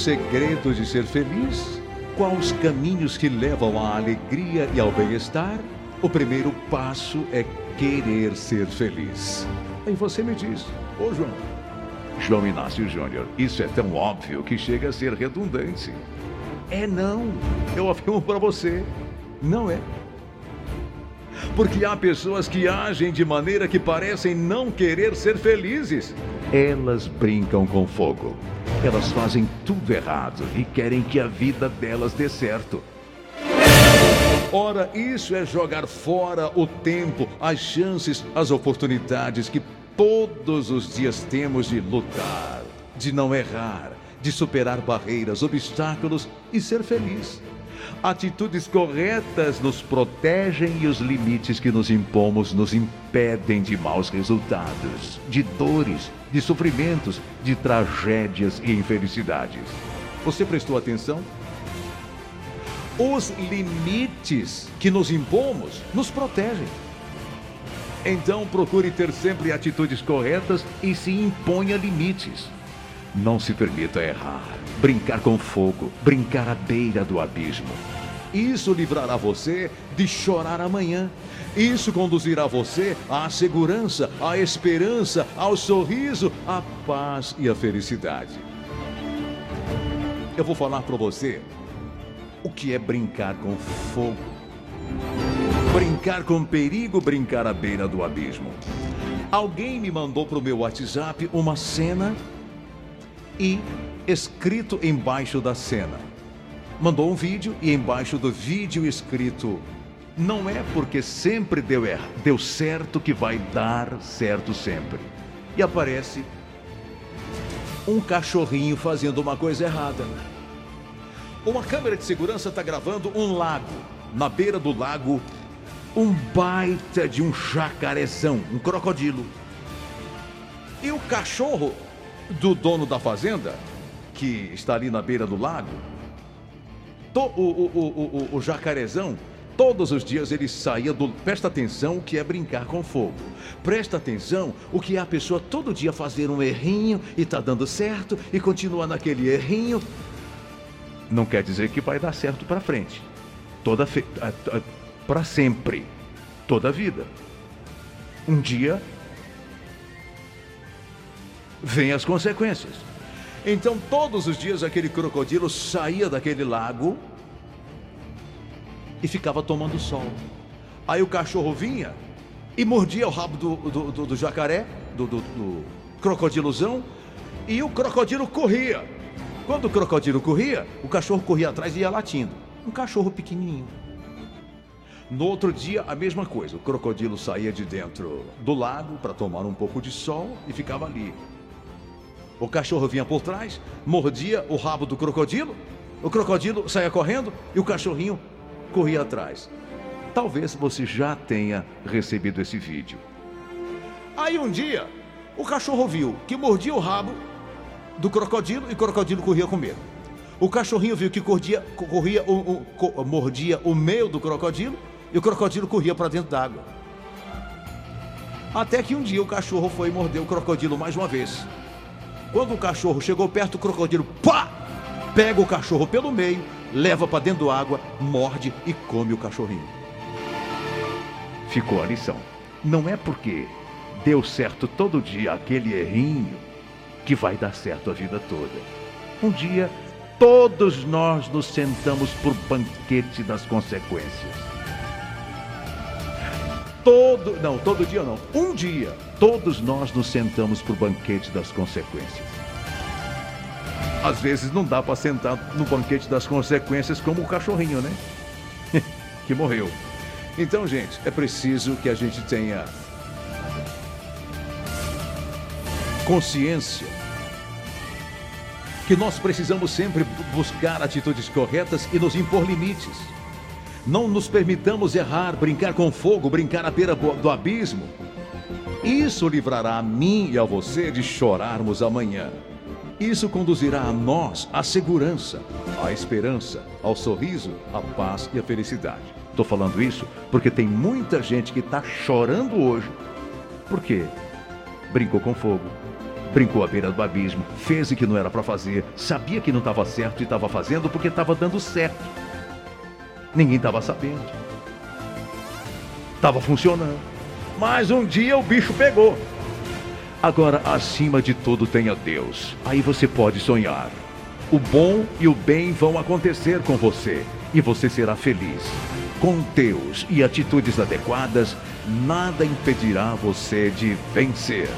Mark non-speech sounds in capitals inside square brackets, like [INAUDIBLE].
segredo de ser feliz? Quais os caminhos que levam à alegria e ao bem-estar? O primeiro passo é querer ser feliz. Aí você me diz, ô João. João Inácio Júnior, isso é tão óbvio que chega a ser redundante. É não, eu afirmo para você, não é. Porque há pessoas que agem de maneira que parecem não querer ser felizes. Elas brincam com fogo. Elas fazem tudo errado e querem que a vida delas dê certo. Ora, isso é jogar fora o tempo, as chances, as oportunidades que todos os dias temos de lutar, de não errar, de superar barreiras, obstáculos e ser feliz. Atitudes corretas nos protegem e os limites que nos impomos nos impedem de maus resultados, de dores, de sofrimentos, de tragédias e infelicidades. Você prestou atenção? Os limites que nos impomos nos protegem. Então procure ter sempre atitudes corretas e se imponha limites. Não se permita errar, brincar com fogo, brincar à beira do abismo. Isso livrará você de chorar amanhã. Isso conduzirá você à segurança, à esperança, ao sorriso, à paz e à felicidade. Eu vou falar para você o que é brincar com fogo. Brincar com perigo, brincar à beira do abismo. Alguém me mandou para o meu WhatsApp uma cena e escrito embaixo da cena. Mandou um vídeo e embaixo do vídeo escrito: Não é porque sempre deu, er deu certo que vai dar certo sempre. E aparece um cachorrinho fazendo uma coisa errada. Uma câmera de segurança está gravando um lago. Na beira do lago, um baita de um jacarezão, um crocodilo. E o cachorro do dono da fazenda, que está ali na beira do lago, o, o, o, o, jacarezão, todos os dias ele saía do. Presta atenção o que é brincar com fogo. Presta atenção o que é a pessoa todo dia fazer um errinho e tá dando certo e continua naquele errinho não quer dizer que vai dar certo para frente. Toda fe... para sempre, toda a vida. Um dia vem as consequências. Então, todos os dias aquele crocodilo saía daquele lago e ficava tomando sol. Aí o cachorro vinha e mordia o rabo do, do, do, do jacaré, do, do, do crocodilozão, e o crocodilo corria. Quando o crocodilo corria, o cachorro corria atrás e ia latindo. Um cachorro pequenininho. No outro dia, a mesma coisa. O crocodilo saía de dentro do lago para tomar um pouco de sol e ficava ali. O cachorro vinha por trás, mordia o rabo do crocodilo, o crocodilo saía correndo e o cachorrinho corria atrás. Talvez você já tenha recebido esse vídeo. Aí um dia, o cachorro viu que mordia o rabo do crocodilo e o crocodilo corria com medo. O cachorrinho viu que corria, corria mordia o meio do crocodilo e o crocodilo corria para dentro d'água. Até que um dia o cachorro foi morder o crocodilo mais uma vez. Quando o cachorro chegou perto, o crocodilo pá! Pega o cachorro pelo meio, leva para dentro d'água, morde e come o cachorrinho. Ficou a lição. Não é porque deu certo todo dia aquele errinho que vai dar certo a vida toda. Um dia, todos nós nos sentamos por banquete das consequências. Todo, não, todo dia não. Um dia, todos nós nos sentamos por banquete das consequências. Às vezes não dá para sentar no banquete das consequências como o cachorrinho, né? [LAUGHS] que morreu. Então, gente, é preciso que a gente tenha consciência que nós precisamos sempre buscar atitudes corretas e nos impor limites. Não nos permitamos errar, brincar com fogo, brincar à beira do abismo. Isso livrará a mim e a você de chorarmos amanhã. Isso conduzirá a nós à segurança, à esperança, ao sorriso, à paz e à felicidade. Estou falando isso porque tem muita gente que está chorando hoje. Por quê? Brincou com fogo, brincou à beira do abismo, fez o que não era para fazer, sabia que não estava certo e estava fazendo porque estava dando certo. Ninguém estava sabendo. Estava funcionando. Mas um dia o bicho pegou. Agora, acima de tudo, tenha Deus. Aí você pode sonhar. O bom e o bem vão acontecer com você e você será feliz. Com Deus e atitudes adequadas, nada impedirá você de vencer.